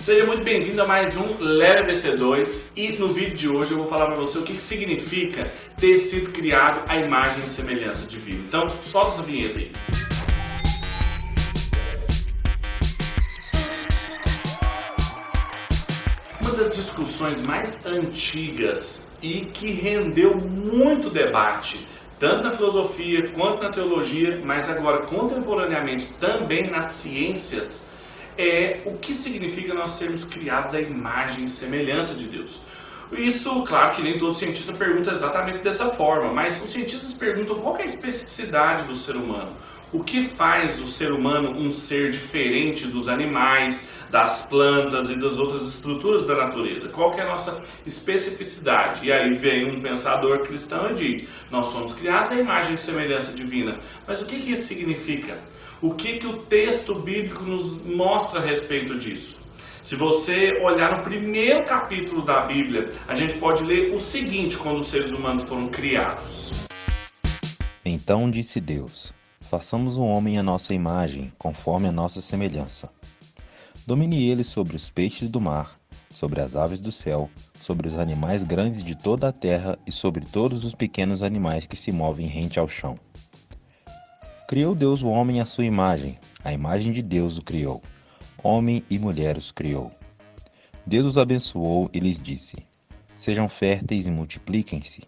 Seja muito bem-vindo a mais um Leve BC2 e no vídeo de hoje eu vou falar para você o que, que significa ter sido criado a imagem e semelhança divina. Então, solta essa vinheta aí. Uma das discussões mais antigas e que rendeu muito debate, tanto na filosofia quanto na teologia, mas agora contemporaneamente também nas ciências, é o que significa nós sermos criados à imagem e semelhança de Deus. Isso, claro que nem todo cientista pergunta exatamente dessa forma, mas os cientistas perguntam qual é a especificidade do ser humano. O que faz o ser humano um ser diferente dos animais, das plantas e das outras estruturas da natureza? Qual é a nossa especificidade? E aí vem um pensador cristão e diz: Nós somos criados à imagem e semelhança divina. Mas o que, que isso significa? O que, que o texto bíblico nos mostra a respeito disso? Se você olhar no primeiro capítulo da Bíblia, a gente pode ler o seguinte quando os seres humanos foram criados. Então disse Deus: Façamos um homem à nossa imagem, conforme a nossa semelhança. Domine ele sobre os peixes do mar, sobre as aves do céu, sobre os animais grandes de toda a terra e sobre todos os pequenos animais que se movem rente ao chão. Criou Deus o homem à sua imagem, a imagem de Deus o criou. Homem e mulher os criou. Deus os abençoou e lhes disse: Sejam férteis e multipliquem-se,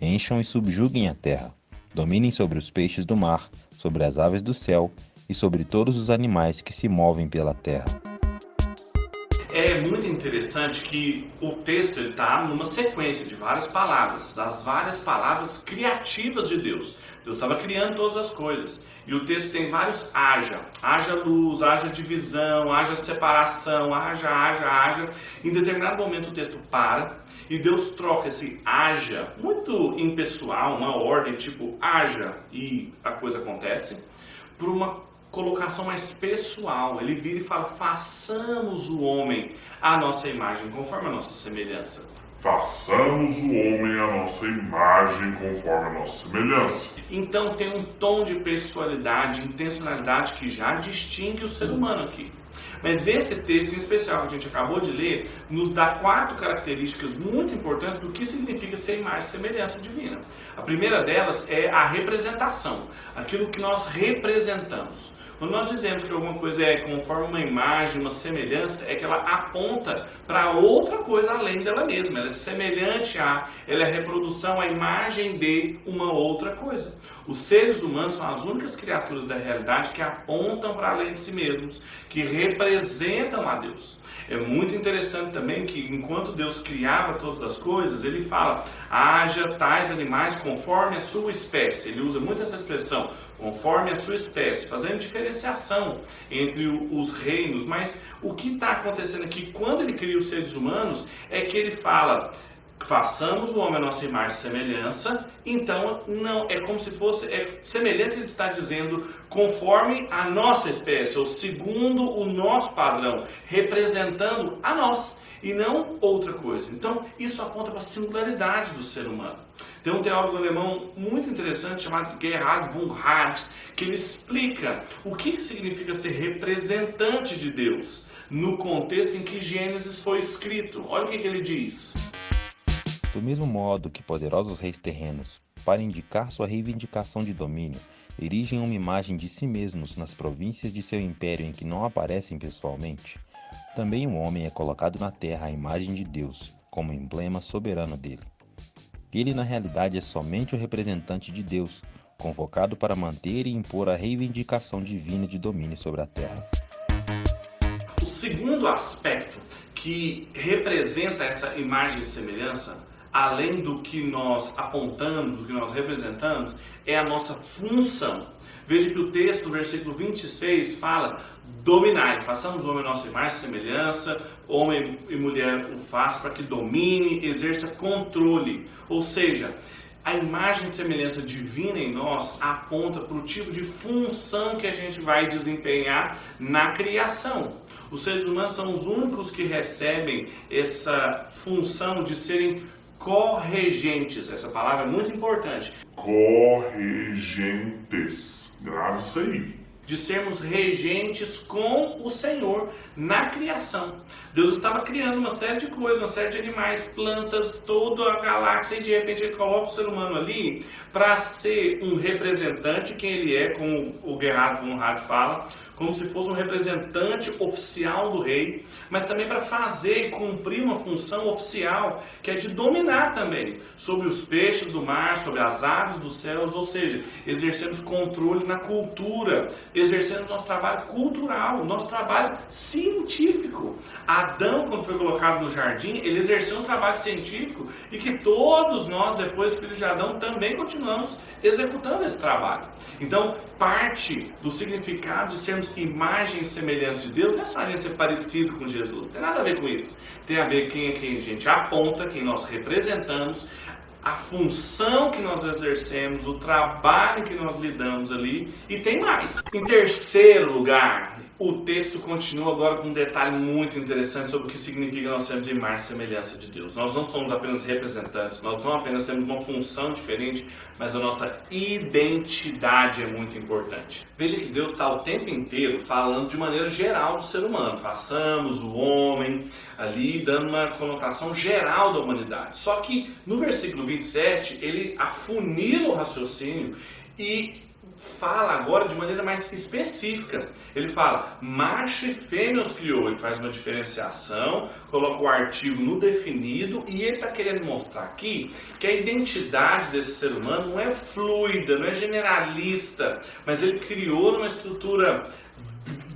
encham e subjuguem a terra, dominem sobre os peixes do mar, sobre as aves do céu e sobre todos os animais que se movem pela terra. É muito interessante que o texto está numa sequência de várias palavras, das várias palavras criativas de Deus. Deus estava criando todas as coisas. E o texto tem vários haja. Haja luz, haja divisão, haja separação, haja, haja, haja. Em determinado momento o texto para e Deus troca esse haja, muito impessoal, uma ordem tipo haja e a coisa acontece, por uma colocação mais pessoal. Ele vira e fala: façamos o homem à nossa imagem, conforme a nossa semelhança. Façamos o homem à nossa imagem, conforme a nossa semelhança. Então tem um tom de pessoalidade, intencionalidade que já distingue o ser humano aqui. Mas esse texto em especial que a gente acabou de ler nos dá quatro características muito importantes do que significa ser imagem e semelhança divina. A primeira delas é a representação, aquilo que nós representamos. Quando nós dizemos que alguma coisa é conforme uma imagem, uma semelhança, é que ela aponta para outra coisa além dela mesma. Ela é semelhante a, ela é reprodução, a imagem de uma outra coisa. Os seres humanos são as únicas criaturas da realidade que apontam para além de si mesmos, que representam a Deus. É muito interessante também que enquanto Deus criava todas as coisas, ele fala: haja tais animais conforme a sua espécie. Ele usa muito essa expressão, conforme a sua espécie, fazendo diferenciação entre os reinos. Mas o que está acontecendo aqui quando ele cria os seres humanos é que ele fala façamos o homem a nossa imagem e semelhança, então não é como se fosse é semelhante ele está dizendo conforme a nossa espécie ou segundo o nosso padrão, representando a nós e não outra coisa. Então isso aponta para a singularidade do ser humano. Tem um teólogo alemão muito interessante chamado Gerhard von Rad, que ele explica o que significa ser representante de Deus no contexto em que Gênesis foi escrito. Olha o que, ele diz. Do mesmo modo que poderosos reis terrenos, para indicar sua reivindicação de domínio, erigem uma imagem de si mesmos nas províncias de seu império em que não aparecem pessoalmente, também o homem é colocado na terra à imagem de Deus, como emblema soberano dele. Ele, na realidade, é somente o representante de Deus, convocado para manter e impor a reivindicação divina de domínio sobre a terra. O segundo aspecto que representa essa imagem e semelhança além do que nós apontamos, do que nós representamos, é a nossa função. Veja que o texto, versículo 26, fala: dominai, façamos o homem nossa imagem e semelhança, homem e mulher o faz para que domine, exerça controle. Ou seja, a imagem e semelhança divina em nós aponta para o tipo de função que a gente vai desempenhar na criação. Os seres humanos são os únicos que recebem essa função de serem corregentes. Essa palavra é muito importante. Corregentes. Grave isso aí. De sermos regentes com o Senhor na criação. Deus estava criando uma série de coisas, uma série de animais, plantas, toda a galáxia, e de repente ele coloca o ser humano ali para ser um representante, quem ele é, como o Gerhard von Rad fala, como se fosse um representante oficial do rei, mas também para fazer e cumprir uma função oficial, que é de dominar também sobre os peixes do mar, sobre as aves dos céus, ou seja, exercemos controle na cultura, exercendo nosso trabalho cultural, nosso trabalho científico. Adão, quando foi colocado no jardim, ele exerceu um trabalho científico e que todos nós, depois filhos de Adão, também continuamos executando esse trabalho. Então, parte do significado de sermos imagens semelhantes de Deus não é só a gente ser parecido com Jesus, não tem nada a ver com isso. Tem a ver quem é quem a gente aponta, quem nós representamos, a função que nós exercemos, o trabalho que nós lidamos ali e tem mais. Em terceiro lugar, o texto continua agora com um detalhe muito interessante sobre o que significa nós sermos imagem e semelhança de Deus. Nós não somos apenas representantes, nós não apenas temos uma função diferente, mas a nossa identidade é muito importante. Veja que Deus está o tempo inteiro falando de maneira geral do ser humano. Façamos o homem, ali dando uma conotação geral da humanidade. Só que no versículo 27, ele afunila o raciocínio e fala agora de maneira mais específica. Ele fala macho e fêmea os criou. Ele faz uma diferenciação, coloca o artigo no definido e ele está querendo mostrar aqui que a identidade desse ser humano não é fluida, não é generalista, mas ele criou uma estrutura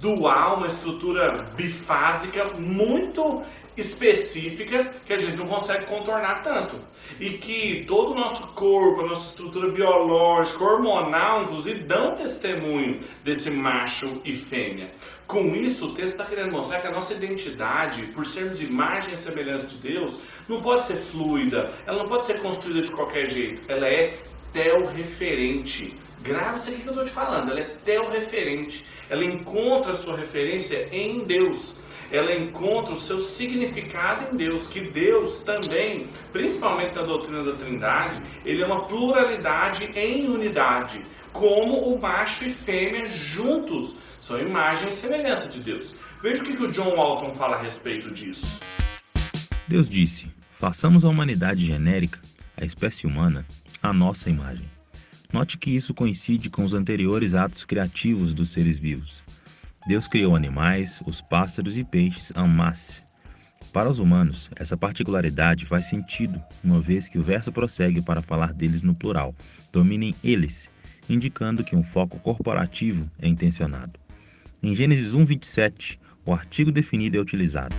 dual, uma estrutura bifásica muito específica que a gente não consegue contornar tanto. E que todo o nosso corpo, a nossa estrutura biológica, hormonal, inclusive, dão testemunho desse macho e fêmea. Com isso, o texto está querendo mostrar que a nossa identidade, por sermos imagem e semelhança de Deus, não pode ser fluida, ela não pode ser construída de qualquer jeito, ela é tel-referente. Grave isso aqui que eu estou te falando, ela é tel-referente. Ela encontra a sua referência em Deus ela encontra o seu significado em Deus, que Deus também, principalmente na doutrina da Trindade, ele é uma pluralidade em unidade, como o macho e fêmea juntos são imagem e semelhança de Deus. Veja o que o John Walton fala a respeito disso. Deus disse: façamos a humanidade genérica, a espécie humana, a nossa imagem. Note que isso coincide com os anteriores atos criativos dos seres vivos. Deus criou animais, os pássaros e peixes en masse. Para os humanos, essa particularidade faz sentido, uma vez que o verso prossegue para falar deles no plural. Dominem eles, indicando que um foco corporativo é intencionado. Em Gênesis 1:27, o artigo definido é utilizado.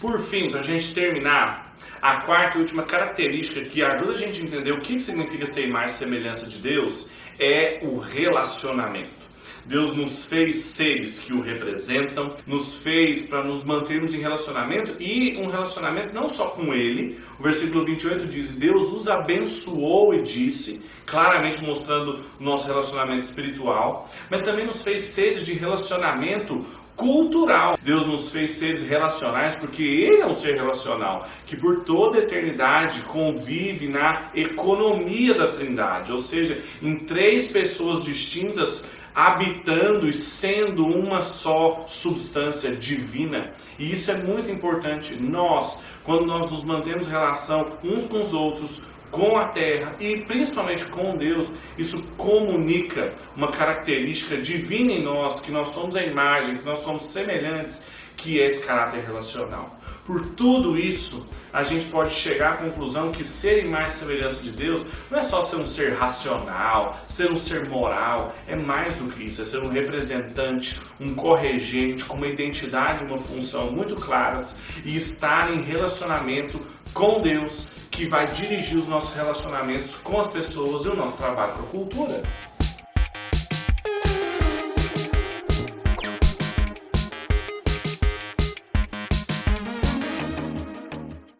Por fim, para a gente terminar, a quarta e última característica que ajuda a gente a entender o que significa ser imagem e semelhança de Deus é o relacionamento. Deus nos fez seres que o representam, nos fez para nos mantermos em relacionamento e um relacionamento não só com Ele. O versículo 28 diz: Deus os abençoou e disse, claramente mostrando o nosso relacionamento espiritual, mas também nos fez seres de relacionamento cultural. Deus nos fez seres relacionais porque Ele é um ser relacional, que por toda a eternidade convive na economia da Trindade, ou seja, em três pessoas distintas habitando e sendo uma só substância divina. E isso é muito importante. Nós, quando nós nos mantemos em relação uns com os outros, com a terra e principalmente com Deus, isso comunica uma característica divina em nós, que nós somos a imagem, que nós somos semelhantes, que é esse caráter relacional. Por tudo isso, a gente pode chegar à conclusão que ser e semelhança de Deus não é só ser um ser racional, ser um ser moral, é mais do que isso, é ser um representante, um corregente com uma identidade, uma função muito claras e estar em relacionamento com Deus que vai dirigir os nossos relacionamentos com as pessoas e o nosso trabalho com a cultura.